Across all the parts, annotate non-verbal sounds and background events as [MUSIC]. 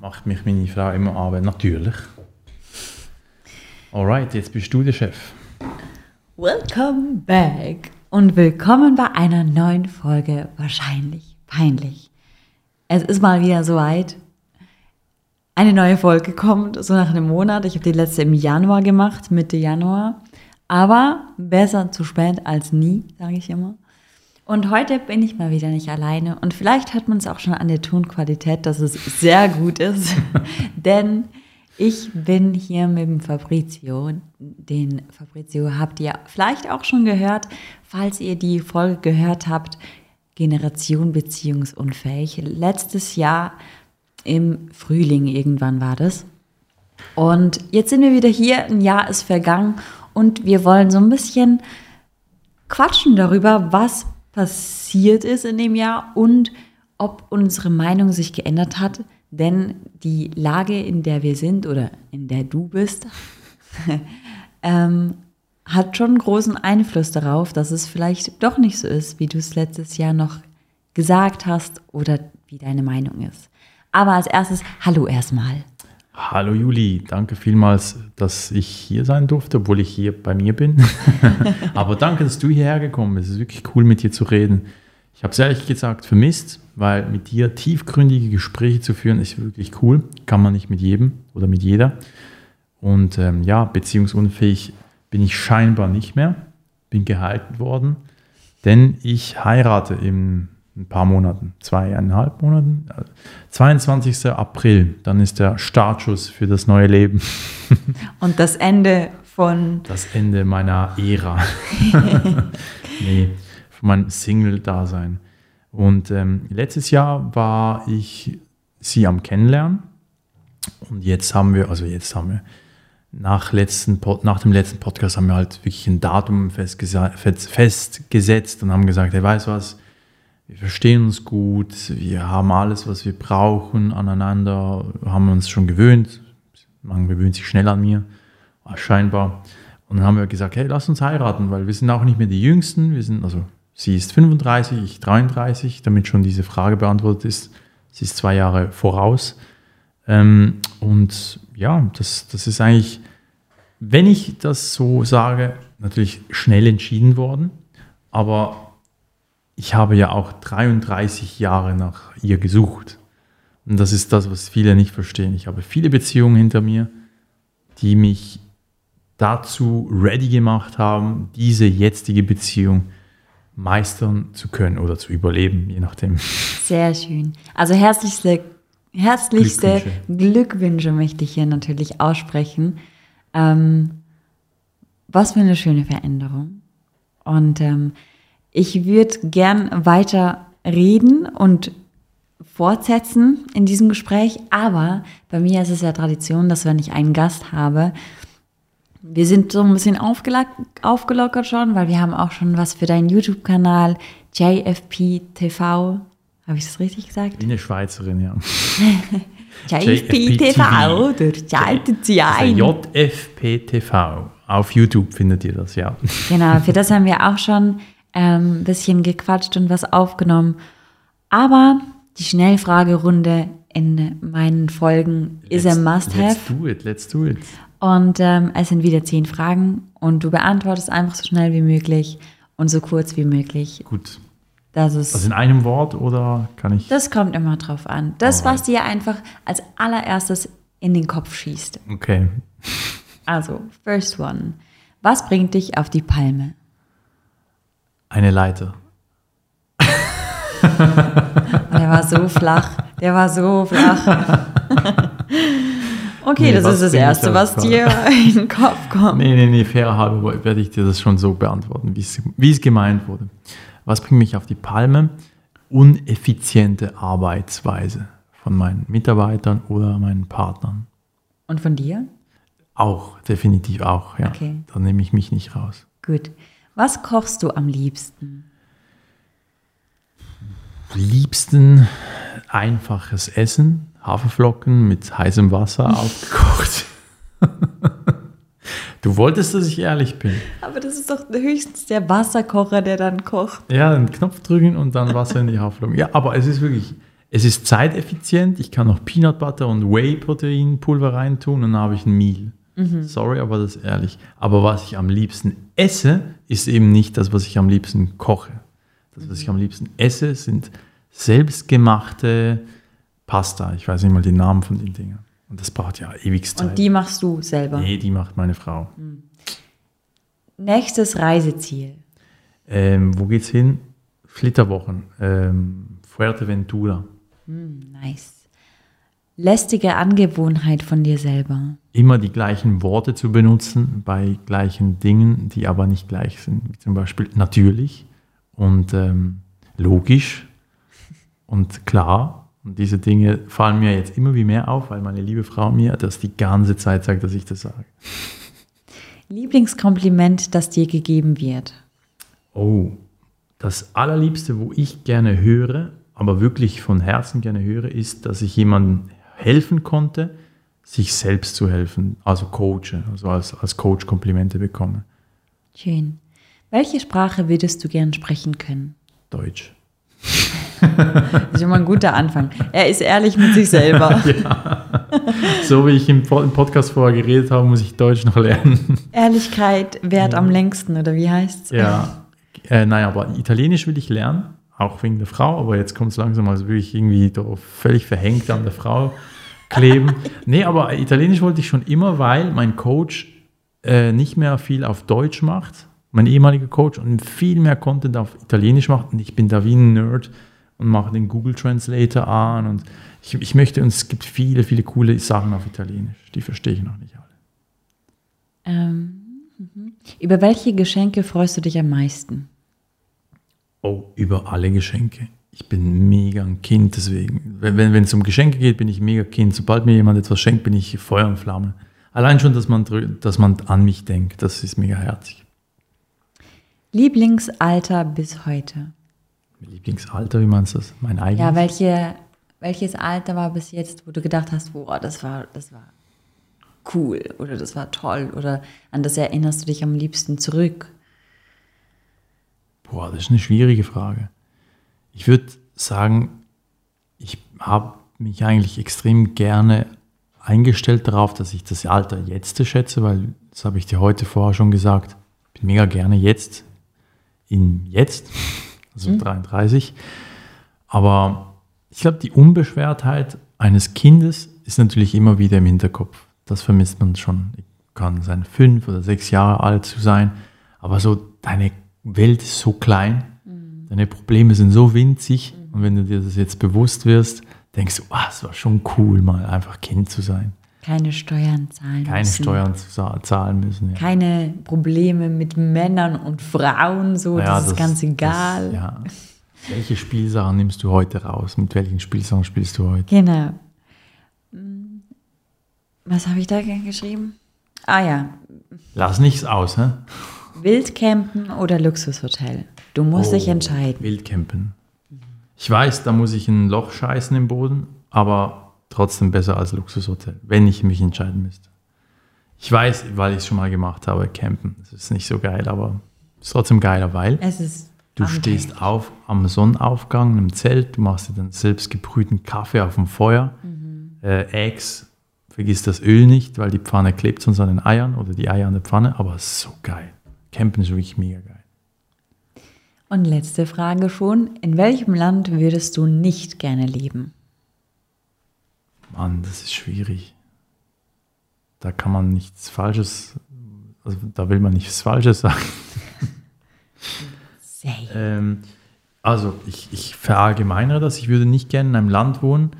Macht mich meine Frau immer an, natürlich. Alright, jetzt bist du der Chef. Welcome back und willkommen bei einer neuen Folge Wahrscheinlich Peinlich. Es ist mal wieder soweit. Eine neue Folge kommt, so nach einem Monat. Ich habe die letzte im Januar gemacht, Mitte Januar. Aber besser zu spät als nie, sage ich immer. Und heute bin ich mal wieder nicht alleine. Und vielleicht hört man es auch schon an der Tonqualität, dass es sehr gut ist. [LAUGHS] Denn ich bin hier mit dem Fabrizio. Den Fabrizio habt ihr vielleicht auch schon gehört, falls ihr die Folge gehört habt. Generation beziehungsunfähig. Letztes Jahr im Frühling irgendwann war das. Und jetzt sind wir wieder hier. Ein Jahr ist vergangen und wir wollen so ein bisschen quatschen darüber, was passiert ist in dem Jahr und ob unsere Meinung sich geändert hat. Denn die Lage, in der wir sind oder in der du bist, [LAUGHS] ähm, hat schon großen Einfluss darauf, dass es vielleicht doch nicht so ist, wie du es letztes Jahr noch gesagt hast oder wie deine Meinung ist. Aber als erstes, hallo erstmal. Hallo Juli, danke vielmals, dass ich hier sein durfte, obwohl ich hier bei mir bin. [LAUGHS] Aber danke, dass du hierher gekommen bist. Es ist wirklich cool, mit dir zu reden. Ich habe es ehrlich gesagt vermisst, weil mit dir tiefgründige Gespräche zu führen, ist wirklich cool. Kann man nicht mit jedem oder mit jeder. Und ähm, ja, beziehungsunfähig bin ich scheinbar nicht mehr. Bin gehalten worden, denn ich heirate im ein paar Monaten, zweieinhalb Monaten. 22. April, dann ist der Startschuss für das neue Leben. [LAUGHS] Und das Ende von. Das Ende meiner Ära. [LAUGHS] nee, von meinem Single-Dasein. Und ähm, letztes Jahr war ich sie am Kennenlernen. Und jetzt haben wir, also jetzt haben wir, nach, letzten, nach dem letzten Podcast haben wir halt wirklich ein Datum festgesetzt und haben gesagt, hey, weißt du was, wir verstehen uns gut, wir haben alles, was wir brauchen aneinander, haben uns schon gewöhnt. Man gewöhnt sich schnell an mir, scheinbar. Und dann haben wir gesagt, hey, lass uns heiraten, weil wir sind auch nicht mehr die Jüngsten. Wir sind, also sie ist 35, ich 33, damit schon diese Frage beantwortet ist. Sie ist zwei Jahre voraus. Ähm, und ja, das, das ist eigentlich, wenn ich das so sage, natürlich schnell entschieden worden. Aber ich habe ja auch 33 Jahre nach ihr gesucht. Und das ist das, was viele nicht verstehen. Ich habe viele Beziehungen hinter mir, die mich dazu ready gemacht haben, diese jetzige Beziehung meistern zu können oder zu überleben, je nachdem. Sehr schön. Also herzlichste, herzlichste Glückwünsche. Glückwünsche möchte ich hier natürlich aussprechen. Ähm, was für eine schöne Veränderung. Und ähm, ich würde gern weiter reden und fortsetzen in diesem Gespräch, aber bei mir ist es ja Tradition, dass wenn ich einen Gast habe, wir sind so ein bisschen aufgelockert schon, weil wir haben auch schon was für deinen YouTube-Kanal JFP TV. Habe ich das richtig gesagt? Wie eine Schweizerin, ja. [LAUGHS] JFP TV, ein. JFP TV. Auf YouTube findet ihr das, ja. Genau, für das haben wir auch schon ein ähm, bisschen gequatscht und was aufgenommen. Aber die Schnellfragerunde in meinen Folgen let's, ist ein Must-Have. Let's do it, let's do it. Und ähm, es sind wieder zehn Fragen und du beantwortest einfach so schnell wie möglich und so kurz wie möglich. Gut. Das ist, also in einem Wort oder kann ich? Das kommt immer drauf an. Das, Alright. was dir einfach als allererstes in den Kopf schießt. Okay. Also, first one. Was bringt dich auf die Palme? Eine Leiter. Der war so flach. Der war so flach. [LAUGHS] Okay, nee, das ist das Erste, was dir [LAUGHS] in den Kopf kommt. Nee, nee, nee, fairer halber werde ich dir das schon so beantworten, wie es gemeint wurde. Was bringt mich auf die Palme? Uneffiziente Arbeitsweise von meinen Mitarbeitern oder meinen Partnern. Und von dir? Auch, definitiv auch, ja. Okay. Da nehme ich mich nicht raus. Gut. Was kochst du am liebsten? Liebsten einfaches Essen, Haferflocken mit heißem Wasser [LAUGHS] aufgekocht. Du wolltest, dass ich ehrlich bin. Aber das ist doch höchstens der Wasserkocher, der dann kocht. Ja, einen Knopf drücken und dann Wasser in die Haferflocken. Ja, aber es ist wirklich, Es ist zeiteffizient. Ich kann noch Peanut Butter und Whey-Protein-Pulver reintun und dann habe ich ein Meal. Sorry, aber das ist ehrlich. Aber was ich am liebsten esse, ist eben nicht das, was ich am liebsten koche. Das, was ich am liebsten esse, sind selbstgemachte Pasta. Ich weiß nicht mal den Namen von den Dingen. Und das braucht ja ewig Zeit. Und die machst du selber. nee, die macht meine Frau. Nächstes Reiseziel. Ähm, wo geht's hin? Flitterwochen. Ähm, Fuerteventura. Nice. Lästige Angewohnheit von dir selber. Immer die gleichen Worte zu benutzen bei gleichen Dingen, die aber nicht gleich sind. Wie zum Beispiel natürlich und ähm, logisch und klar. Und diese Dinge fallen mir jetzt immer wie mehr auf, weil meine liebe Frau mir das die ganze Zeit sagt, dass ich das sage. Lieblingskompliment, das dir gegeben wird. Oh, das allerliebste, wo ich gerne höre, aber wirklich von Herzen gerne höre, ist, dass ich jemandem helfen konnte, sich selbst zu helfen, also coache, also als, als Coach Komplimente bekomme. Schön. Welche Sprache würdest du gern sprechen können? Deutsch. [LAUGHS] Das ist schon mal ein guter Anfang. Er ist ehrlich mit sich selber. [LAUGHS] So wie ich im Po- im Podcast vorher geredet habe, muss ich Deutsch noch lernen. Ehrlichkeit währt am längsten, oder wie heißt's? Ja, äh, nein, aber Italienisch will ich lernen, auch wegen der Frau, aber jetzt kommt es langsam, als würde ich irgendwie da völlig verhängt an der Frau kleben. [LAUGHS] nee, aber Italienisch wollte ich schon immer, weil mein Coach äh, nicht mehr viel auf Deutsch macht, mein ehemaliger Coach, und viel mehr Content auf Italienisch macht. Und ich bin da wie ein Nerd und mache den Google Translator an. Und ich, ich möchte, und es gibt viele, viele coole Sachen auf Italienisch, die verstehe ich noch nicht alle. Ähm, mhm. über welche Geschenke freust du dich am meisten? Oh, über alle Geschenke. Ich bin mega ein Kind, deswegen. Wenn, wenn, wenn es um Geschenke geht, bin ich mega Kind. Sobald mir jemand etwas schenkt, bin ich Feuer und Flamme. Allein schon, dass man, dass man an mich denkt, das ist mega herzig. Lieblingsalter bis heute. Lieblingsalter, wie meinst du das? Mein eigenes? Ja, welche, welches Alter war bis jetzt, wo du gedacht hast, boah, das war, das war cool oder das war toll oder an das erinnerst du dich am liebsten zurück? Boah, das ist eine schwierige Frage. Ich würde sagen, ich habe mich eigentlich extrem gerne eingestellt darauf, dass ich das Alter jetzt schätze, weil das habe ich dir heute vorher schon gesagt. Ich bin mega gerne jetzt, in jetzt, [LAUGHS] also 33. Aber ich glaube, die Unbeschwertheit eines Kindes ist natürlich immer wieder im Hinterkopf. Das vermisst man schon. Kann sein fünf oder sechs Jahre alt zu sein, aber so deine Welt ist so klein, deine Probleme sind so winzig und wenn du dir das jetzt bewusst wirst, denkst du, ah, es war schon cool, mal einfach Kind zu sein. Keine Steuern zahlen Keine müssen. Steuern zahlen müssen. Ja. Keine Probleme mit Männern und Frauen, so, Ja, das, ist ganz egal. Das, ja. Welche Spielsachen nimmst du heute raus? Mit welchen Spielsachen spielst du heute? Genau. Hm, Was habe ich da geschrieben? Ah ja, Lass nichts aus, hä? Wildcampen oder Luxushotel. Du musst dich entscheiden. Wildcampen. Ich weiß, da muss ich ein Loch scheißen im Boden, aber trotzdem besser als Luxushotel, wenn ich mich entscheiden müsste. Ich weiß, weil ich es schon mal gemacht habe, campen. Das ist nicht so geil, aber es ist trotzdem geiler, weil Es ist du stehst auf am Sonnenaufgang im Zelt, du machst dir dann selbst gebrühten Kaffee auf dem Feuer, äh, Eggs, vergiss das Öl nicht, weil die Pfanne klebt sonst an den Eiern oder die Eier an der Pfanne, aber so geil. Campen ist wirklich mega geil. Und letzte Frage schon. In welchem Land würdest du nicht gerne leben? Mann, das ist schwierig. Da kann man nichts Falsches, also da will man nichts Falsches sagen. Ähm, also ich, ich verallgemeinere das. Ich würde nicht gerne in einem Land wohnen,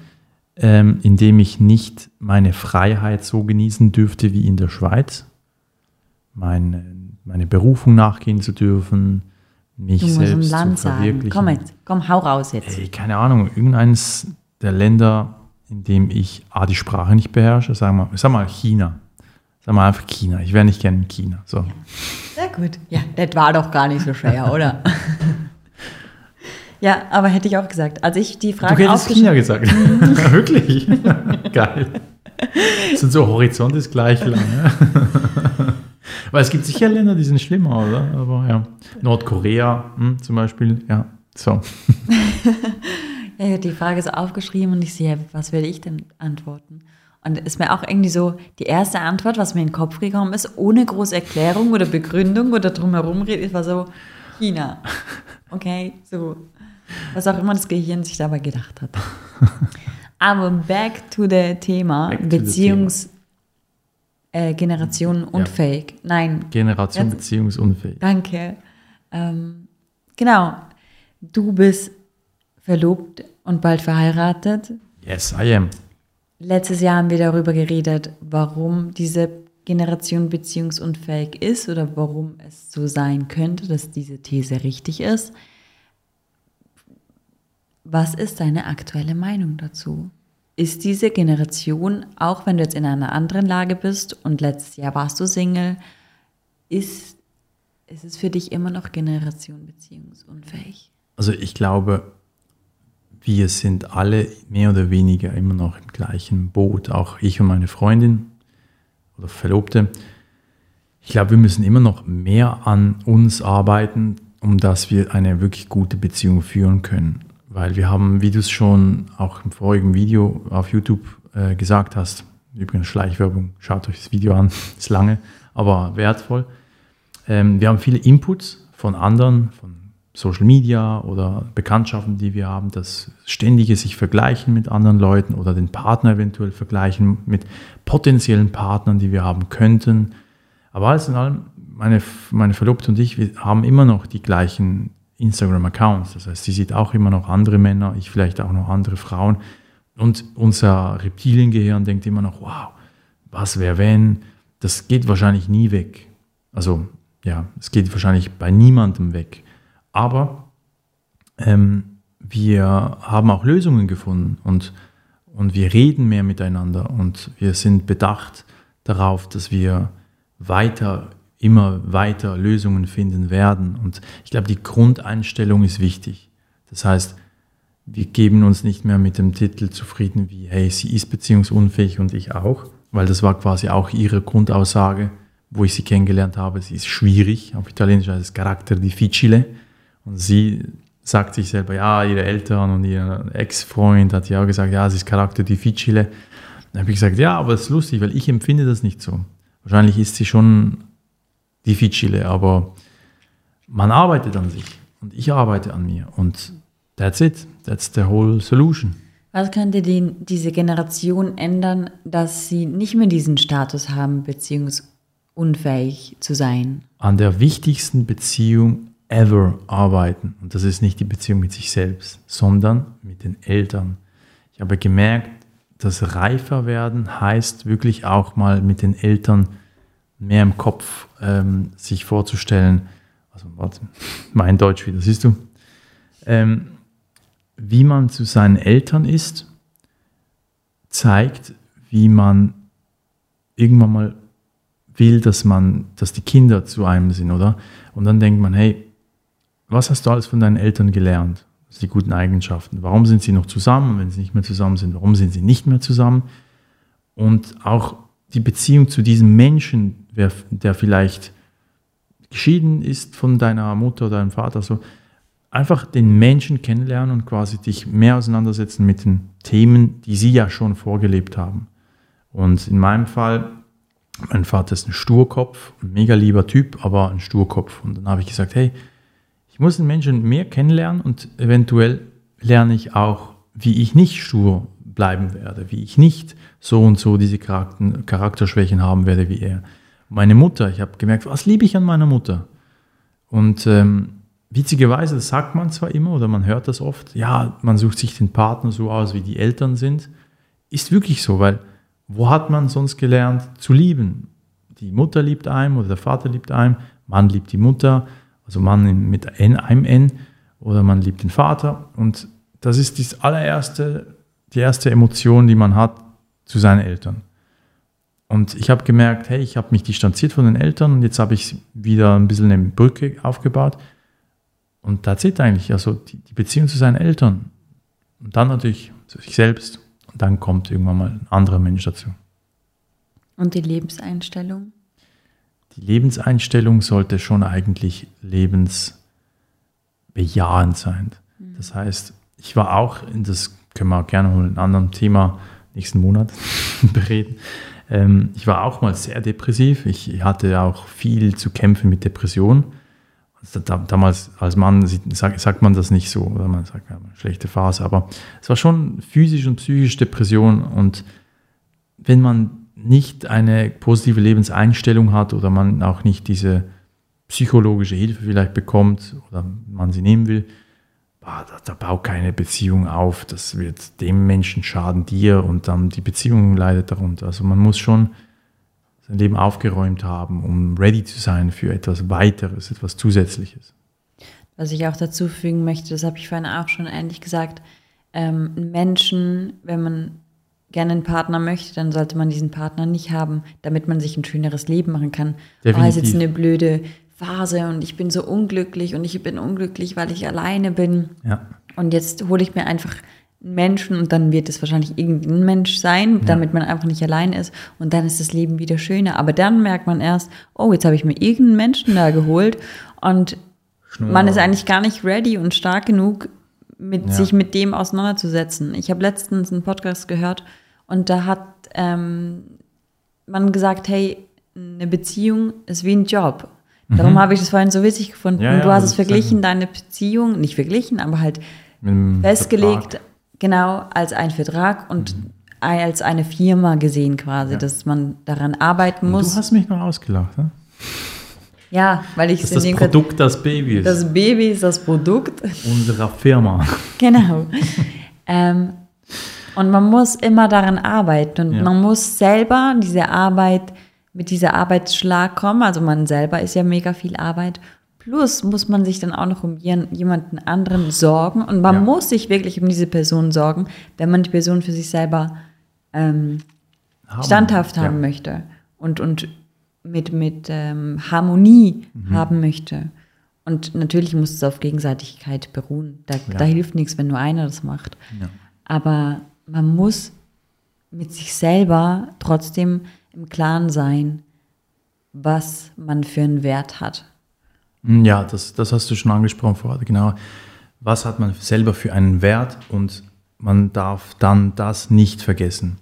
ähm, in dem ich nicht meine Freiheit so genießen dürfte wie in der Schweiz. Meine, meine Berufung nachgehen zu dürfen, mich Du selbst zu sagen. verwirklichen. Komm jetzt, komm, hau raus jetzt. Ey, keine Ahnung, irgendeines der Länder, in dem ich A, die Sprache nicht beherrsche, sagen wir, sag mal China. Sag mal einfach China. Ich wäre nicht gerne in China. So. Sehr gut. Ja, das war doch gar nicht so schwer, [LAUGHS] oder? ja, aber hätte ich auch gesagt. Als ich die Du Frage hättest aufgesch- China gesagt. [LAUGHS] Wirklich? [LAUGHS] Geil. Sind so Horizont ist gleich lang. Ja? Weil es gibt sicher Länder, die sind schlimmer, oder? Aber ja. Nordkorea hm, zum Beispiel, ja. So. [LAUGHS] Ja, die Frage ist aufgeschrieben und ich sehe, was will ich denn antworten? Und ist mir auch irgendwie so die erste Antwort, was mir in den Kopf gekommen ist, ohne große Erklärung oder Begründung oder drumherum redet, war so China. Okay, so. Was auch immer das Gehirn sich dabei gedacht hat. [LAUGHS] Aber back to the Thema Back Beziehungs äh, Generation unfähig. Nein, Generation Jetzt- beziehungsunfähig. Danke. Ähm, genau. Du bist verlobt und bald verheiratet. Yes, I am. Letztes Jahr haben wir darüber geredet, warum diese Generation beziehungsunfähig ist oder warum es so sein könnte, dass diese These richtig ist. Was ist deine aktuelle Meinung dazu? Ist diese Generation, auch wenn du jetzt in einer anderen Lage bist und letztes Jahr warst du Single, ist, ist es für dich immer noch Generation beziehungsunfähig? Also ich glaube, wir sind alle mehr oder weniger immer noch im gleichen Boot, auch ich und meine Freundin oder Verlobte. Ich glaube, wir müssen immer noch mehr an uns arbeiten, um dass wir eine wirklich gute Beziehung führen können. Weil wir haben, wie du es schon auch im vorigen Video auf YouTube äh, gesagt hast, übrigens Schleichwerbung, schaut euch das Video an, [LAUGHS] ist lange, aber wertvoll. Ähm, wir haben viele Inputs von anderen, von Social Media oder Bekanntschaften, die wir haben, das ständige sich vergleichen mit anderen Leuten oder den Partner eventuell vergleichen mit potenziellen Partnern, die wir haben könnten. Aber alles in allem, meine, meine Verlobte und ich, wir haben immer noch die gleichen Instagram-Accounts. Das heißt, sie sieht auch immer noch andere Männer, ich vielleicht auch noch andere Frauen. Und unser Reptiliengehirn denkt immer noch, wow, was wäre wenn? Das geht wahrscheinlich nie weg. Also ja, es geht wahrscheinlich bei niemandem weg. Aber ähm, wir haben auch Lösungen gefunden und, und wir reden mehr miteinander und wir sind bedacht darauf, dass wir weiter, immer weiter Lösungen finden werden. Und ich glaube, die Grundeinstellung ist wichtig. Das heißt, wir geben uns nicht mehr mit dem Titel zufrieden wie, hey, sie ist beziehungsunfähig und ich auch, weil das war quasi auch ihre Grundaussage, wo ich sie kennengelernt habe. Sie ist schwierig, auf Italienisch heißt es Charakter difficile. Und sie sagt sich selber, ja, ihre Eltern und ihr Ex-Freund hat ja auch gesagt, ja, sie ist Charakter difficile. Dann habe ich gesagt, ja, aber es ist lustig, weil ich empfinde das nicht so. Wahrscheinlich ist sie schon difficile, aber man arbeitet an sich und ich arbeite an mir und that's it, that's the whole solution. Was könnte die, diese Generation ändern, dass sie nicht mehr diesen Status haben, beziehungsunfähig zu sein? An der wichtigsten Beziehung ever arbeiten und das ist nicht die Beziehung mit sich selbst, sondern mit den Eltern. Ich habe gemerkt, dass reifer werden heißt wirklich auch mal mit den Eltern mehr im Kopf ähm, sich vorzustellen, also warte, [LAUGHS] mein Deutsch wieder, siehst du, ähm, wie man zu seinen Eltern ist, zeigt, wie man irgendwann mal will, dass man, dass die Kinder zu einem sind, oder? Und dann denkt man, hey, was hast du alles von deinen Eltern gelernt? Die guten Eigenschaften. Warum sind sie noch zusammen? Wenn sie nicht mehr zusammen sind, warum sind sie nicht mehr zusammen? Und auch die Beziehung zu diesem Menschen, der vielleicht geschieden ist von deiner Mutter oder deinem Vater, so einfach den Menschen kennenlernen und quasi dich mehr auseinandersetzen mit den Themen, die sie ja schon vorgelebt haben. Und in meinem Fall, mein Vater ist ein Sturkopf, ein mega lieber Typ, aber ein Sturkopf. Und dann habe ich gesagt, hey, ich muss den Menschen mehr kennenlernen und eventuell lerne ich auch, wie ich nicht stur bleiben werde, wie ich nicht so und so diese Charakter Charakterschwächen haben werde wie er. Meine Mutter, ich habe gemerkt, was liebe ich an meiner Mutter? Und ähm, witzigerweise, das sagt man zwar immer oder man hört das oft, ja, man sucht sich den Partner so aus, wie die Eltern sind. Ist wirklich so, weil wo hat man sonst gelernt zu lieben? Die Mutter liebt einem oder der Vater liebt einem, Mann liebt die Mutter, also Mann mit einem N oder man liebt den Vater. Und das ist das allererste, die erste Emotion, die man hat zu seinen Eltern. Und ich habe gemerkt, hey, ich habe mich distanziert von den Eltern und jetzt habe ich wieder ein bisschen eine Brücke aufgebaut. Und da zählt eigentlich also die, die Beziehung zu seinen Eltern. Und dann natürlich zu sich selbst. Und dann kommt irgendwann mal ein anderer Mensch dazu. Und die Lebenseinstellung? Die Lebenseinstellung sollte schon eigentlich lebensbejahend sein. Das heißt, ich war auch, das können wir auch gerne mal in einem anderen Thema nächsten Monat [LAUGHS] bereden. Ähm, ich war auch mal sehr depressiv. Ich hatte auch viel zu kämpfen mit Depressionen. Also damals als Mann sagt, man das nicht so, oder man sagt ja, schlechte Phase, aber es war schon physisch und psychisch Depression und wenn man nicht eine positive Lebenseinstellung hat oder man auch nicht diese psychologische Hilfe vielleicht bekommt oder man sie nehmen will, da, da bau keine Beziehung auf, das wird dem Menschen schaden, dir und dann die Beziehung leidet darunter. Also man muss schon sein Leben aufgeräumt haben, um ready zu sein für etwas weiteres, etwas Zusätzliches. Was ich auch dazu fügen möchte, das habe ich vorhin auch schon ähnlich gesagt, ähm, Menschen, wenn man gerne einen Partner möchte, dann sollte man diesen Partner nicht haben, damit man sich ein schöneres Leben machen kann. Definitiv. Oh, ist jetzt eine blöde Phase und ich bin so unglücklich und ich bin unglücklich, weil ich alleine bin. Ja. Und jetzt hole ich mir einfach einen Menschen und dann wird es wahrscheinlich irgendein Mensch sein, ja. damit man einfach nicht allein ist und dann ist das Leben wieder schöner. Aber dann merkt man erst, oh, jetzt habe ich mir irgendeinen Menschen da geholt und Schnur. man ist eigentlich gar nicht ready und stark genug, mit, ja. sich mit dem auseinanderzusetzen. Ich habe letztens einen Podcast gehört und da hat ähm, man gesagt, hey, eine Beziehung ist wie ein Job. Darum mhm. habe ich das vorhin so witzig gefunden. Ja, ja, du hast es verglichen, deine Beziehung, nicht verglichen, aber halt festgelegt, Vertrag. genau, als ein Vertrag und mhm. als eine Firma gesehen quasi, ja. dass man daran arbeiten muss. Du hast mich noch ausgelacht, ne? Ja, weil ich das ist das Produkt das Baby ist. Das Baby ist das Produkt unserer Firma. [LAUGHS] Genau. ähm, und man muss immer daran arbeiten und man muss selber diese Arbeit mit dieser Arbeitsschlag kommen. Also man selber ist ja mega viel Arbeit. Plus muss man sich dann auch noch um jemanden anderen sorgen. Und man ja. muss sich wirklich um diese Person sorgen, wenn man die Person für sich selber ähm, haben. standhaft haben ja. möchte und, und mit, mit ähm, Harmonie mhm. haben möchte. Und natürlich muss es auf Gegenseitigkeit beruhen. Da, ja. da hilft nichts, wenn nur einer das macht. Aber man muss mit sich selber trotzdem im Klaren sein, was man für einen Wert hat. Mm, ja, das, das hast du schon angesprochen vorher, genau. Was hat man selber für einen Wert und man darf dann das nicht vergessen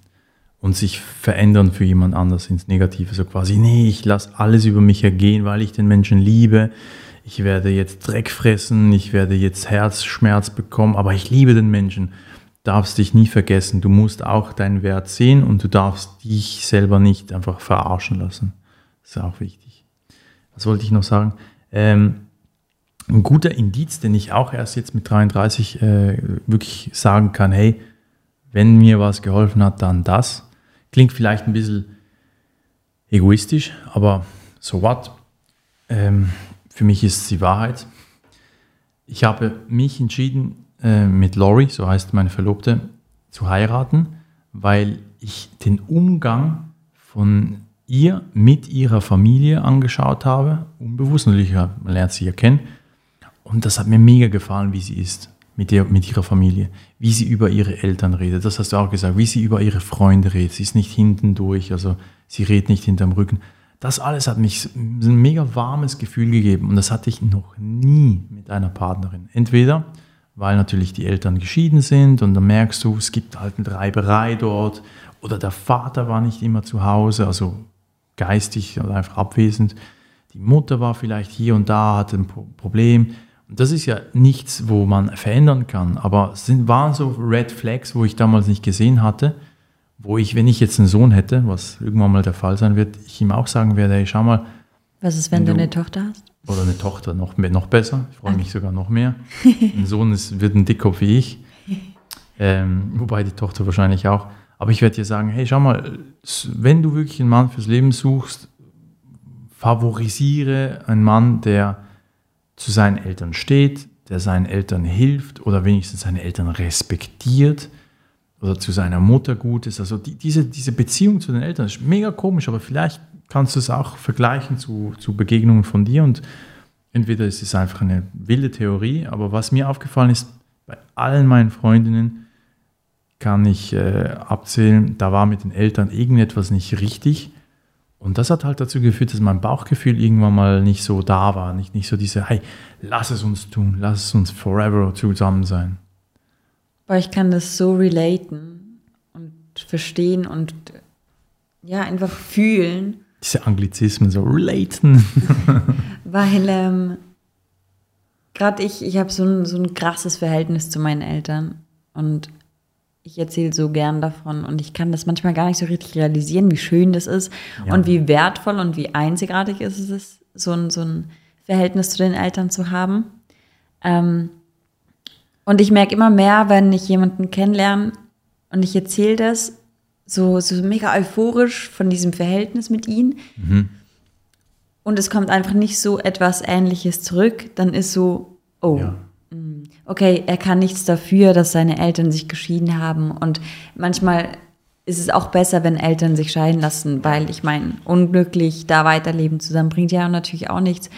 und sich verändern für jemand anders ins Negative. So quasi, nee, ich lasse alles über mich ergehen, weil ich den Menschen liebe. Ich werde jetzt Dreck fressen, ich werde jetzt Herzschmerz bekommen, aber ich liebe den Menschen darfst dich nie vergessen. Du musst auch deinen Wert sehen und du darfst dich selber nicht einfach verarschen lassen. Das ist auch wichtig. Was wollte ich noch sagen? Ähm, ein guter Indiz, den ich auch erst jetzt mit 33 äh, wirklich sagen kann, hey, wenn mir was geholfen hat, dann das. Klingt vielleicht ein bisschen egoistisch, aber so what? Ähm, für mich ist es die Wahrheit. Ich habe mich entschieden, äh, mit Lori, so heißt meine Verlobte, zu heiraten, weil ich den Umgang von ihr mit ihrer Familie angeschaut habe, unbewusst natürlich, man lernt sie ja kennen. Und das hat mir mega gefallen, wie sie ist mit, der, mit ihrer Familie, wie sie über ihre Eltern redet, das hast du auch gesagt, wie sie über ihre Freunde redet. Sie ist nicht hinten durch, also sie redet nicht hinterm Rücken. Das alles hat mich ein mega warmes Gefühl gegeben und das hatte ich noch nie mit einer Partnerin. Entweder weil natürlich die Eltern geschieden sind und dann merkst du, es gibt halt eine Reiberei dort oder der Vater war nicht immer zu Hause, also geistig oder einfach abwesend. Die Mutter war vielleicht hier und da, hatte ein Problem. Und das ist ja nichts, wo man verändern kann, aber es sind, waren so Red Flags, wo ich damals nicht gesehen hatte, wo ich, wenn ich jetzt einen Sohn hätte, was irgendwann mal der Fall sein wird, ich ihm auch sagen werde, hey, schau mal. Was ist, wenn, wenn du eine Tochter hast? Oder eine Tochter, noch, noch besser. Ich freue mich sogar noch mehr. [LAUGHS] Ein Sohn ist, wird ein Dickkopf wie ich. Ähm, wobei die Tochter wahrscheinlich auch. Aber ich werde dir sagen, hey, schau mal, wenn du wirklich einen Mann fürs Leben suchst, favorisiere einen Mann, der zu seinen Eltern steht, der seinen Eltern hilft oder wenigstens seine Eltern respektiert oder zu seiner Mutter gut ist. Also die, diese, diese Beziehung zu den Eltern ist mega komisch, aber vielleicht kannst du es auch vergleichen zu, zu Begegnungen von dir und entweder ist es einfach eine wilde Theorie, aber was mir aufgefallen ist, bei allen meinen Freundinnen kann ich äh, abzählen, da war mit den Eltern irgendetwas nicht richtig. Und das hat halt dazu geführt, dass mein Bauchgefühl irgendwann mal nicht so da war. Nicht, nicht so diese, hey, lass es uns tun, lass es uns forever zusammen sein. Boah, ich kann das so relaten und verstehen und ja, einfach fühlen. Diese Anglizismen so relaten. [LAUGHS] Weil ähm, gerade ich, ich habe so ein, so ein krasses Verhältnis zu meinen Eltern und ich erzähle so gern davon und ich kann das manchmal gar nicht so richtig realisieren, wie schön das ist Ja. und wie wertvoll und wie einzigartig ist es ist, so ein, so ein Verhältnis zu den Eltern zu haben. Ähm, und ich merke immer mehr, wenn ich jemanden kennenlerne und ich erzähle das so, so mega euphorisch von diesem Verhältnis mit ihnen und es kommt einfach nicht so etwas Ähnliches zurück, dann ist so, oh, Ja. okay, er kann nichts dafür, dass seine Eltern sich geschieden haben. Und manchmal ist es auch besser, wenn Eltern sich scheiden lassen, weil ich meine, unglücklich da weiterleben zusammen bringt ja natürlich auch nichts.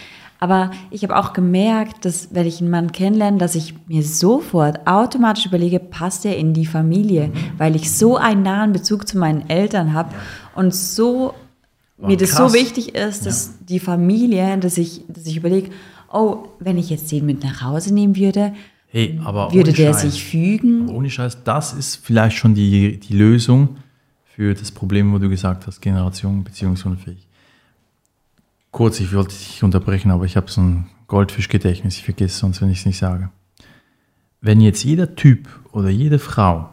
Aber ich habe auch gemerkt, dass wenn ich einen Mann kennenlerne, dass ich mir sofort automatisch überlege, passt er in die Familie, weil ich so einen nahen Bezug zu meinen Eltern habe und so Wow, mir das krass. so wichtig ist, dass die Familie, dass ich, dass ich überlege, oh, wenn ich jetzt den mit nach Hause nehmen würde, Hey, aber würde der Scheiß. sich fügen? Ohne Scheiß, das ist vielleicht schon die, die Lösung für das Problem, wo du gesagt hast, Generation beziehungsunfähig. Kurz, ich wollte dich unterbrechen, aber ich habe so ein Goldfischgedächtnis, ich vergesse sonst, wenn ich es nicht sage. Wenn jetzt jeder Typ oder jede Frau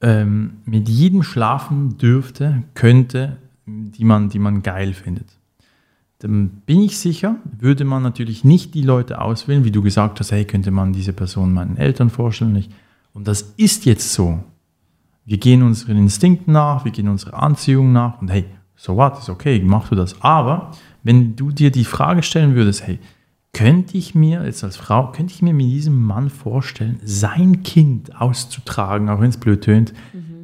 ähm, mit jedem schlafen dürfte, könnte, die man, die man geil findet, dann bin ich sicher, würde man natürlich nicht die Leute auswählen, wie du gesagt hast, hey, könnte man diese Person meinen Eltern vorstellen, nicht? Und das ist jetzt so. Wir gehen unseren Instinkten nach, wir gehen unserer Anziehung nach und hey, so what, ist okay, mach du das. Aber wenn du dir die Frage stellen würdest, hey, könnte ich mir jetzt als Frau, könnte ich mir mit diesem Mann vorstellen, sein Kind auszutragen, auch wenn es blöd tönt,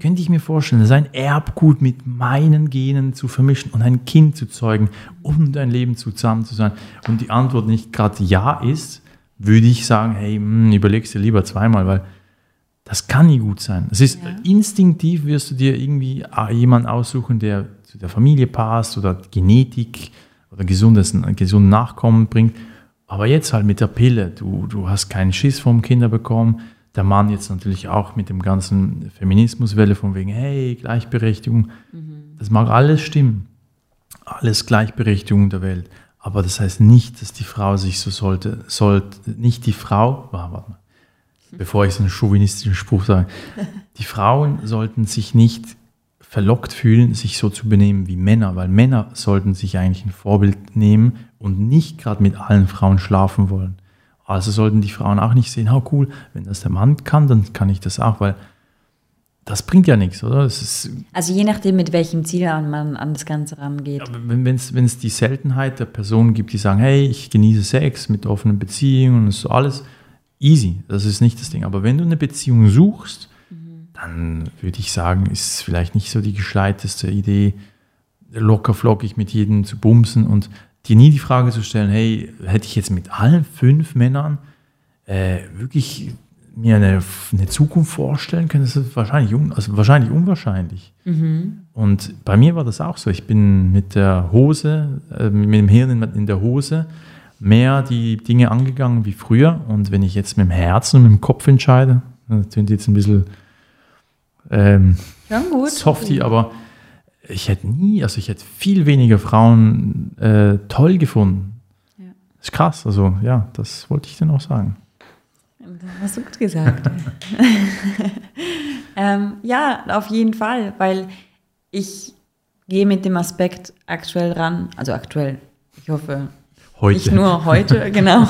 könnte ich mir vorstellen, sein Erbgut mit meinen Genen zu vermischen und ein Kind zu zeugen, um dein Leben zusammen zu sein. Und die Antwort nicht gerade ja ist, würde ich sagen, hey, hm, überlegst dir lieber zweimal, weil das kann nie gut sein. Es ist Ja. instinktiv wirst du dir irgendwie ah, jemanden aussuchen, der zu der Familie passt oder Genetik oder gesundes, gesunden Nachkommen bringt. Aber jetzt halt mit der Pille, du, du hast keinen Schiss vom Kinder bekommen. Der Mann jetzt natürlich auch mit dem ganzen Feminismuswelle von wegen, hey, Gleichberechtigung. Das mag alles stimmen. Alles Gleichberechtigung der Welt. Aber das heißt nicht, dass die Frau sich so sollte, sollte nicht die Frau, warte mal, [LAUGHS] bevor ich so einen chauvinistischen Spruch sage, die Frauen sollten sich nicht verlockt fühlen, sich so zu benehmen wie Männer, weil Männer sollten sich eigentlich ein Vorbild nehmen und nicht gerade mit allen Frauen schlafen wollen. Also sollten die Frauen auch nicht sehen, oh cool, wenn das der Mann kann, dann kann ich das auch, weil das bringt ja nichts, oder? Also je nachdem, mit welchem Ziel man an das Ganze rangeht. es wenn es die Seltenheit der Personen gibt, die sagen, hey, ich genieße Sex mit offenen Beziehungen und so alles, easy, das ist nicht das Ding. Aber wenn du eine Beziehung suchst, dann würde ich sagen, ist es vielleicht nicht so die geschleiteste Idee, locker flockig mit jedem zu bumsen und dir nie die Frage zu stellen, hey, hätte ich jetzt mit allen fünf Männern äh, wirklich mir eine, eine Zukunft vorstellen können? Das ist wahrscheinlich, un, also wahrscheinlich unwahrscheinlich. Und bei mir war das auch so. Ich bin mit der Hose, äh, mit dem Hirn in, in der Hose mehr die Dinge angegangen wie früher. Und wenn ich jetzt mit dem Herzen und mit dem Kopf entscheide, das klingt jetzt ein bisschen ähm, Ja, gut. softy, aber ich hätte nie, also ich hätte viel weniger Frauen äh, toll gefunden. Ja. Das ist krass, also ja, das wollte ich dir noch sagen. Das hast du gut gesagt. [LAUGHS] ähm, ja, auf jeden Fall, weil ich gehe mit dem Aspekt aktuell ran, also aktuell, ich hoffe, Heute. nicht nur heute, [LAUGHS] genau.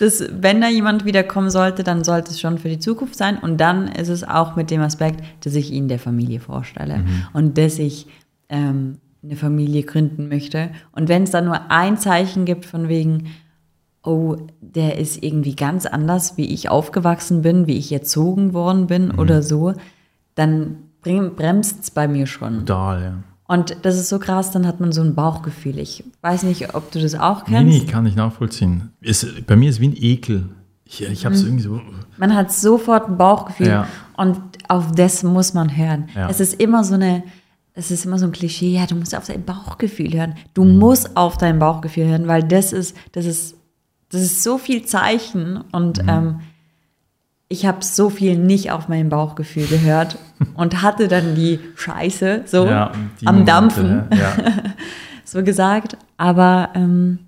Dass, wenn da jemand wiederkommen sollte, dann sollte es schon für die Zukunft sein. Und dann ist es auch mit dem Aspekt, dass ich ihn der Familie vorstelle und dass ich ähm, eine Familie gründen möchte. Und wenn es da nur ein Zeichen gibt von wegen, oh, der ist irgendwie ganz anders, wie ich aufgewachsen bin, wie ich erzogen worden bin oder so, dann bremst es bei mir schon. Total, ja. Und das ist so krass, dann hat man so ein Bauchgefühl. Ich weiß nicht, ob du das auch Nee, kennst. nee, kann ich nachvollziehen. Ist, bei mir ist es wie ein Ekel. Ich, ich habe es irgendwie so. Man hat sofort ein Bauchgefühl Ja. und auf das muss man hören. Ja. Es ist immer so eine, es ist immer so ein Klischee, ja, du musst auf dein Bauchgefühl hören. Du Mhm. musst auf dein Bauchgefühl hören, weil das ist, das ist, das ist so viel Zeichen und Mhm. ähm, ich habe so viel nicht auf mein Bauchgefühl gehört [LAUGHS] und hatte dann die Scheiße so Ja, die am Momente, Dampfen, Ja. [LAUGHS] so gesagt. Aber ähm,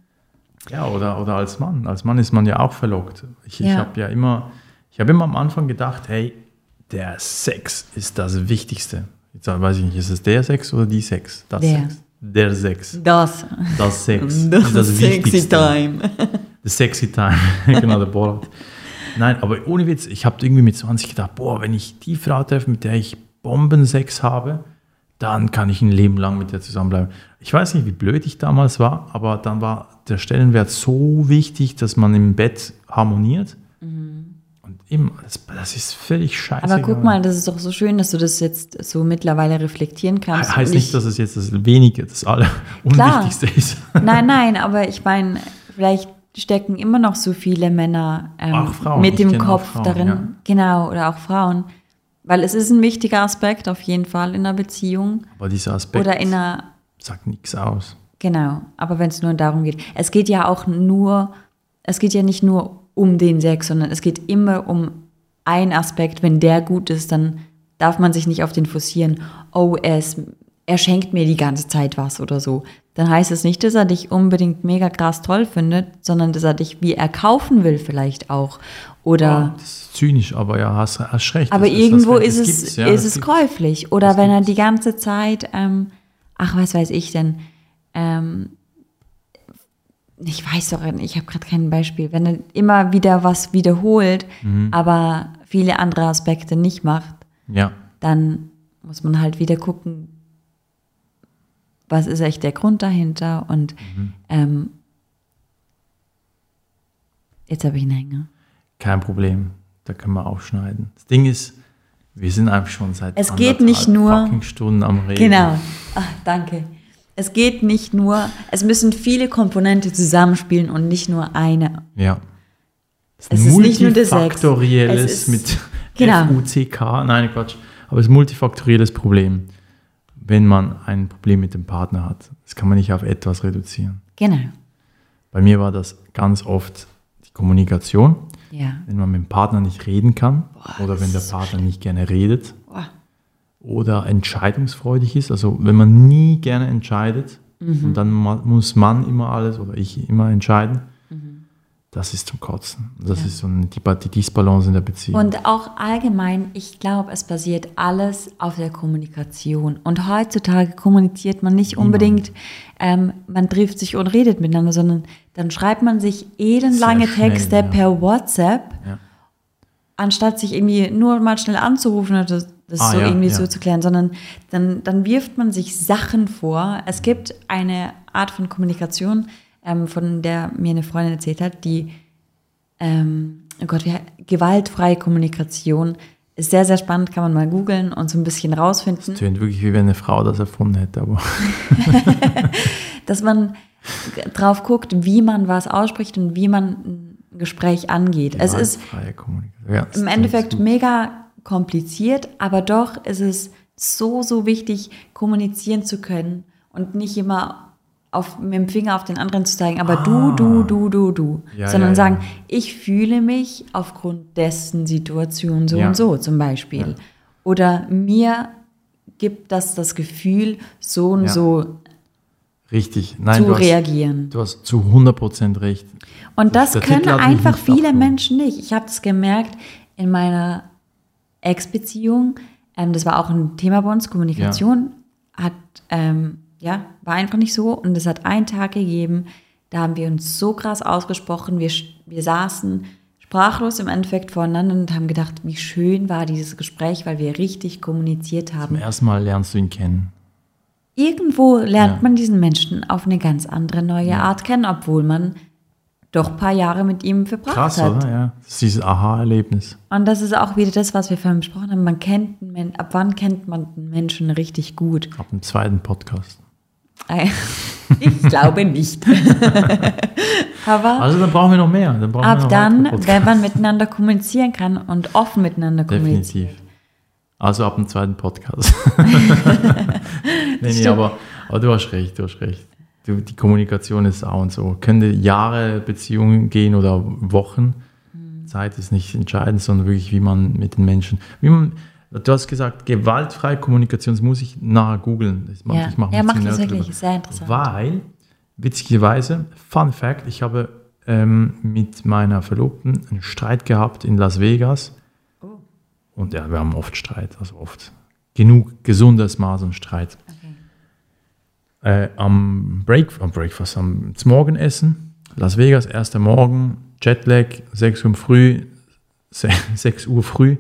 Ja, oder, oder als Mann. Als Mann ist man ja auch verlockt. Ich, ich Ja. habe ja immer, ich habe immer am Anfang gedacht, hey, der Sex ist das Wichtigste. Jetzt weiß ich nicht, ist es der Sex oder die Sex? Das Der. Sex. Der Sex. das, Das Sex [LAUGHS] das ist das sexy Wichtigste. time. The sexy time. genau, der Borat. Nein, aber ohne Witz, ich habe irgendwie mit 20 gedacht, boah, wenn ich die Frau treffe, mit der ich Bombensex habe, dann kann ich ein Leben lang mit der zusammenbleiben. Ich weiß nicht, wie blöd ich damals war, aber dann war der Stellenwert so wichtig, dass man im Bett harmoniert. Und eben, das, das ist völlig scheiße. Aber guck mal, das ist doch so schön, dass du das jetzt so mittlerweile reflektieren kannst. Heißt nicht, ich- dass es jetzt das Wenige, das aller Klar. Unwichtigste ist. Nein, nein, aber ich meine, vielleicht stecken immer noch so viele Männer ähm, Frauen, mit dem Kopf Frauen, darin. ja. Genau, oder auch Frauen. Weil es ist ein wichtiger Aspekt auf jeden Fall in einer Beziehung Aber dieser Aspekt oder in einer, sagt nichts aus. genau, aber wenn es nur darum geht. Es geht ja auch nur, es geht ja nicht nur um den Sex, sondern es geht immer um einen Aspekt. Wenn der gut ist, dann darf man sich nicht auf den forcieren. Oh, er, ist, er schenkt mir die ganze Zeit was oder so. Dann heißt es nicht, dass er dich unbedingt mega krass toll findet, sondern dass er dich wie er kaufen will vielleicht auch. Oder Oh, das ist zynisch, aber ja, hast, hast recht. aber das, irgendwo das ist es, ja, ist es käuflich. Oder Das wenn er gibt's. die ganze Zeit, ähm, ach, was weiß ich denn, ähm, ich weiß doch, ich habe gerade kein Beispiel, wenn er immer wieder was wiederholt, Mhm. aber viele andere Aspekte nicht macht, Ja, dann muss man halt wieder gucken, was ist echt der Grund dahinter und Mhm. ähm, jetzt habe ich einen Hänger. kein Problem. Da können wir aufschneiden. Das Ding ist, wir sind einfach schon seit Es geht nicht nur- Stunden am Reden. Genau. Ach, danke. Es geht nicht nur, es müssen viele Komponenten zusammenspielen und nicht nur eine. Ja. Das Es ist nicht nur Sex. multifaktorielles mit Genau. FUCK. Nein, Quatsch. Aber es ist multifaktorielles Problem, wenn man ein Problem mit dem Partner hat. Das kann man nicht auf etwas reduzieren. Genau. Bei mir war das ganz oft die Kommunikation. Ja. wenn man mit dem Partner nicht reden kann oder wenn der Partner nicht gerne redet Boah. oder entscheidungsfreudig ist, also wenn man nie gerne entscheidet Mhm. und dann muss man immer alles oder ich immer entscheiden. Das ist zum Kotzen. Das ist so eine, die, Disbalance in der Beziehung. Und auch allgemein, ich glaube, es basiert alles auf der Kommunikation. Und heutzutage kommuniziert man nicht unbedingt, ähm, man trifft sich und redet miteinander, sondern dann schreibt man sich elendlange schnell, Texte ja. per WhatsApp, Ja. anstatt sich irgendwie nur mal schnell anzurufen oder das, das Ah, so ja, irgendwie ja. so zu klären, sondern dann, dann wirft man sich Sachen vor. Es gibt eine Art von Kommunikation, ähm, von der mir eine Freundin erzählt hat, die, ähm, oh Gott, wie, gewaltfreie Kommunikation ist sehr, sehr spannend, kann man mal googeln und so ein bisschen rausfinden. Tönt wirklich, wie wenn eine Frau das erfunden hätte, aber [LAUGHS] dass man drauf guckt, wie man was ausspricht und wie man ein Gespräch angeht. Es ist. Ja, das im Endeffekt mega kompliziert, aber doch ist es so, so wichtig, kommunizieren zu können und nicht immer auf, mit dem Finger auf den anderen zu zeigen, aber du, du, du, du, du, Ah. Ja, sondern ja, ja. sagen, ich fühle mich aufgrund dessen Situation so Ja. und so zum Beispiel. Oder mir gibt das das Gefühl, so und Ja. so Richtig. Nein, zu du hast, reagieren. du hast zu 100% recht. Und das Der können einfach viele abgeholt. Menschen nicht. Ich habe das gemerkt in meiner Ex-Beziehung. Ähm, das war auch ein Thema bei uns. Kommunikation hat, ähm, ja, war einfach nicht so. Und es hat einen Tag gegeben, da haben wir uns so krass ausgesprochen. Wir, wir saßen sprachlos im Endeffekt voreinander und haben gedacht, wie schön war dieses Gespräch, weil wir richtig kommuniziert haben. Zum ersten Mal lernst du ihn kennen. Irgendwo lernt Ja. man diesen Menschen auf eine ganz andere neue Art kennen, obwohl man doch ein paar Jahre mit ihm verbracht Krass, hat. oder? Ja. Das ist dieses Aha-Erlebnis. Und das ist auch wieder das, was wir vorhin besprochen haben. Man kennt ab wann kennt man einen Menschen richtig gut? Ab dem zweiten Podcast. [LAUGHS] Ich glaube nicht. [LAUGHS] Aber Also dann brauchen wir noch mehr. Dann brauchen wir ab noch dann, wenn man miteinander kommunizieren kann und offen miteinander kommuniziert. Definitiv. Also ab dem zweiten Podcast. [LAUGHS] nee, nee, aber, aber du hast recht, du hast recht. Du, die Kommunikation ist auch und so. Könnte Jahre Beziehungen gehen oder Wochen. Zeit ist nicht entscheidend, sondern wirklich, wie man mit den Menschen, wie man, du hast gesagt, gewaltfreie Kommunikation, das muss ich nachher googeln. Das mach- Ja, ich mach ja mach das wirklich, drüber. sehr interessant. Weil, witzigerweise, Fun Fact, ich habe ähm, mit meiner Verlobten einen Streit gehabt in Las Vegas. Oh. Und ja, wir haben oft Streit, also oft. Genug gesundes Maß an Streit. Äh, am, Break, am Breakfast, am Morgenessen, Las Vegas, erster Morgen, Jetlag, 6 [LAUGHS] Uhr früh, se- 6 Uhr früh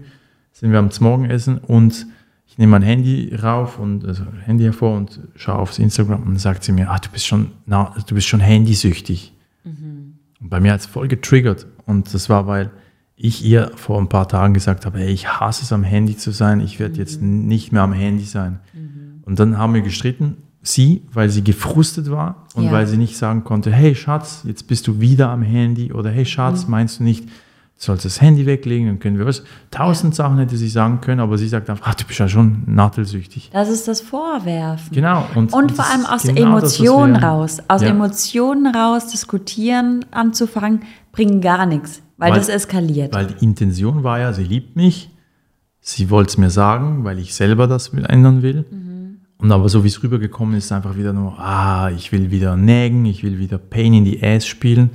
sind wir am Morgenessen und ich nehme mein Handy rauf und also Handy hervor und schaue aufs Instagram und dann sagt sie mir, ah, du bist schon, na, du bist schon handysüchtig. Und bei mir hat es voll getriggert. Und das war, weil ich ihr vor ein paar Tagen gesagt habe, hey, ich hasse es am Handy zu sein, ich werde jetzt nicht mehr am Handy sein. Und dann haben wir gestritten, sie, weil sie gefrustet war und Ja. weil sie nicht sagen konnte, hey Schatz, jetzt bist du wieder am Handy oder hey Schatz, meinst du nicht, sollst das Handy weglegen, dann können wir was. Tausend Sachen hätte sie sagen können, aber sie sagt einfach, ah, du bist ja schon nattelsüchtig. Das ist das Vorwerfen. Genau. Und, Und das vor allem aus genau das, Emotionen wir- raus. Aus Ja. Emotionen raus diskutieren anzufangen, bringt gar nichts, weil, Weil- das eskaliert. Weil die Intention war ja, sie liebt mich, sie wollte es mir sagen, weil ich selber das ändern will. Und aber so wie es rübergekommen ist, einfach wieder nur, ah, ich will wieder nägen, ich will wieder Pain in the Ass spielen.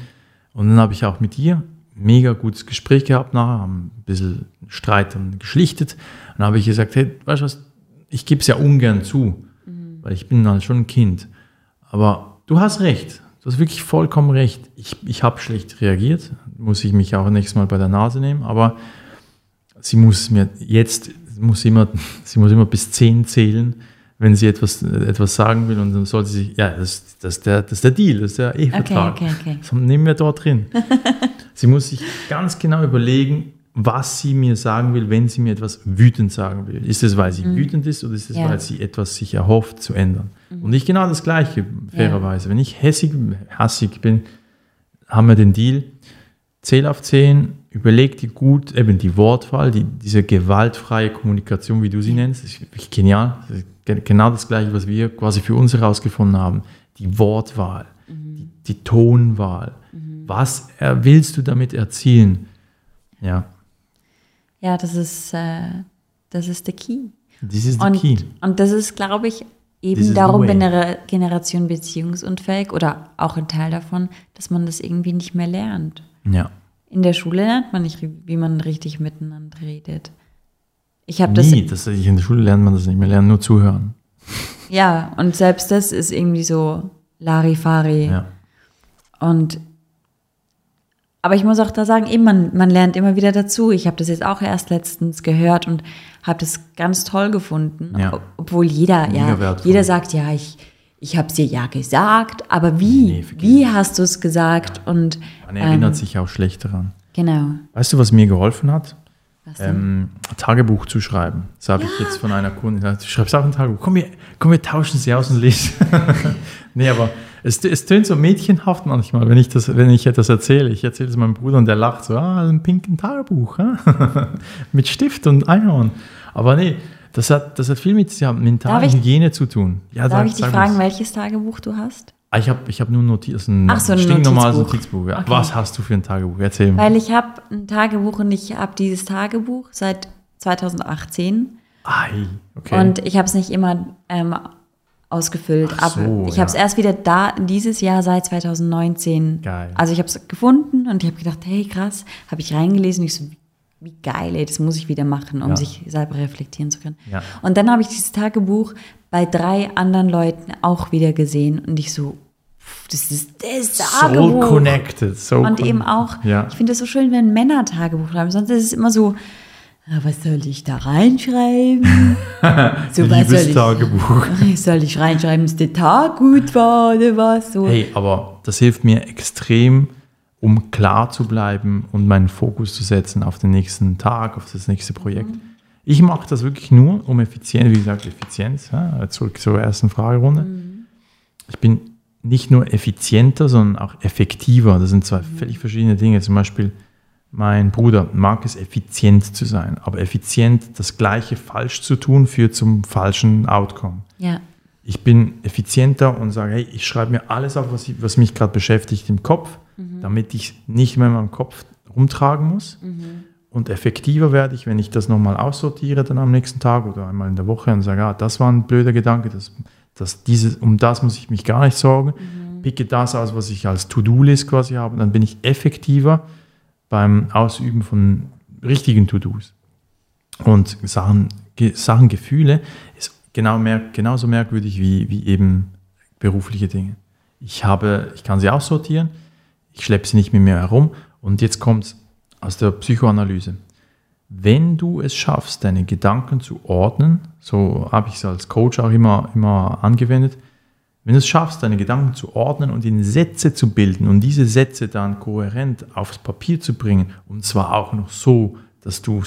Und dann habe ich auch mit ihr mega gutes Gespräch gehabt nachher, haben ein bisschen Streit dann geschlichtet. Und dann habe ich gesagt, hey, weißt du was, ich gebe es ja ungern zu, weil ich bin halt schon ein Kind. Aber du hast recht. Du hast wirklich vollkommen recht. Ich, ich habe schlecht reagiert. Muss ich mich auch nächstes Mal bei der Nase nehmen. Aber sie muss mir jetzt, muss immer, [LAUGHS] sie muss immer bis 10 zählen, wenn sie etwas, etwas sagen will. Und dann soll sie sich, ja, das, das, ist der, das ist der Deal, das ist der Ehevertrag. Okay, okay, okay. Das nehmen wir dort drin. [LAUGHS] sie muss sich ganz genau überlegen, was sie mir sagen will, wenn sie mir etwas wütend sagen will. Ist es, weil sie wütend ist oder ist es, Mhm. Ja. Mhm. weil sie etwas sich erhofft zu ändern? Und nicht genau das Gleiche, fairerweise. Wenn ich hässig, hassig bin, haben wir den Deal, zähl auf 10, überleg dir gut eben die Wortwahl, die, diese gewaltfreie Kommunikation, wie du sie nennst, ist wirklich genial. Das ist ge- genau das Gleiche, was wir quasi für uns herausgefunden haben. Die Wortwahl, die, die Tonwahl. Was er, willst du damit erzielen? Ja, Ja, das ist, äh, das ist der Key. this is the Und, key. und das ist, glaube ich, eben darum way. Genera Generation beziehungsunfähig oder auch ein Teil davon, dass man das irgendwie nicht mehr lernt. Ja. In der Schule lernt man nicht, wie man richtig miteinander redet. Ich habe das, Nie, das, in der Schule lernt man das nicht mehr, lernen nur zuhören. ja, und selbst das ist irgendwie so Larifari. Ja. Und aber ich muss auch da sagen, eben, man, man lernt immer wieder dazu. Ich habe das jetzt auch erst letztens gehört und habe das ganz toll gefunden. Ja. Ob- Obwohl jeder, Mega ja, wertvoll. jeder sagt, ja, ich, ich habe es dir ja gesagt, aber wie? Nee, wie hast du es gesagt? Und Man erinnert ähm, sich auch schlecht daran. genau. Weißt du, was mir geholfen hat? Ähm, Tagebuch zu schreiben. Das habe ich jetzt von einer Kundin gesagt, du schreibst auch ein Tagebuch. Komm, wir, komm, wir tauschen sie aus und lesen. [LAUGHS] nee, aber es, es tönt so mädchenhaft manchmal, wenn ich, das, wenn ich etwas erzähle. Ich erzähle es meinem Bruder und der lacht so, ah, ein pinken Tagebuch. [LAUGHS] mit Stift und Einhorn. Aber nee, das hat, das hat viel mit ja, mentaler ich- Hygiene zu tun. Ja, Darf sag- ich dich fragen, mal's. welches Tagebuch du hast? Ah, Ich habe ich hab nur Notiz, ein Ach so, ein stinknormales Notizbuch. Notizbuch. ja. Okay. Was hast du für ein Tagebuch? Erzähl mal. Weil ich habe ein Tagebuch und ich habe dieses Tagebuch seit 2018 Ei, okay. und ich habe es nicht immer ähm, ausgefüllt. Ach so, aber ich habe es erst wieder da dieses Jahr seit 2019. Geil. Also ich habe es gefunden und ich habe gedacht, hey krass, habe ich reingelesen. Ich so, wie- wie geil, ey, das muss ich wieder machen, um Ja. sich selber reflektieren zu können. Ja. Und dann habe ich dieses Tagebuch bei drei anderen Leuten auch wieder gesehen und ich so, das ist das so Tagebuch. connected. So Und con- eben auch, Ja. ich finde es so schön, wenn Männer Tagebuch schreiben. Sonst ist es immer so, was soll ich da reinschreiben? [LAUGHS] so, was soll ich, Liebestagebuch. [LAUGHS] soll ich reinschreiben, dass der Tag gut war oder was? So. Hey, aber das hilft mir extrem, um klar zu bleiben und meinen Fokus zu setzen auf den nächsten Tag, auf das nächste Projekt. Ich mache das wirklich nur, um effizient, wie gesagt, Effizienz, ja, zurück zur ersten Fragerunde. Ich bin nicht nur effizienter, sondern auch effektiver. Das sind zwei völlig verschiedene Dinge. Zum Beispiel, mein Bruder mag es, effizient zu sein, aber effizient das Gleiche falsch zu tun, führt zum falschen Outcome Ja, ich bin effizienter und sage, hey, ich schreibe mir alles auf, was, ich, was mich gerade beschäftigt im Kopf, damit ich nicht mehr in meinem Kopf rumtragen muss. Und effektiver werde ich, wenn ich das nochmal aussortiere, dann am nächsten Tag oder einmal in der Woche und sage, ah, das war ein blöder Gedanke, das, das, dieses, um das muss ich mich gar nicht sorgen. Picke das aus, was ich als To-Do-List quasi habe, dann bin ich effektiver beim Ausüben von richtigen To-Dos. Und Sachen, Sachen, Gefühle ist genau mer genauso merkwürdig wie, wie eben berufliche Dinge. Ich, habe, ich kann sie aussortieren, ich schleppe sie nicht mit mir herum und jetzt kommt aus der Psychoanalyse. Wenn du es schaffst, deine Gedanken zu ordnen, so habe ich es als Coach auch immer, immer angewendet, wenn du es schaffst, deine Gedanken zu ordnen und in Sätze zu bilden und diese Sätze dann kohärent aufs Papier zu bringen, und zwar auch noch so, dass du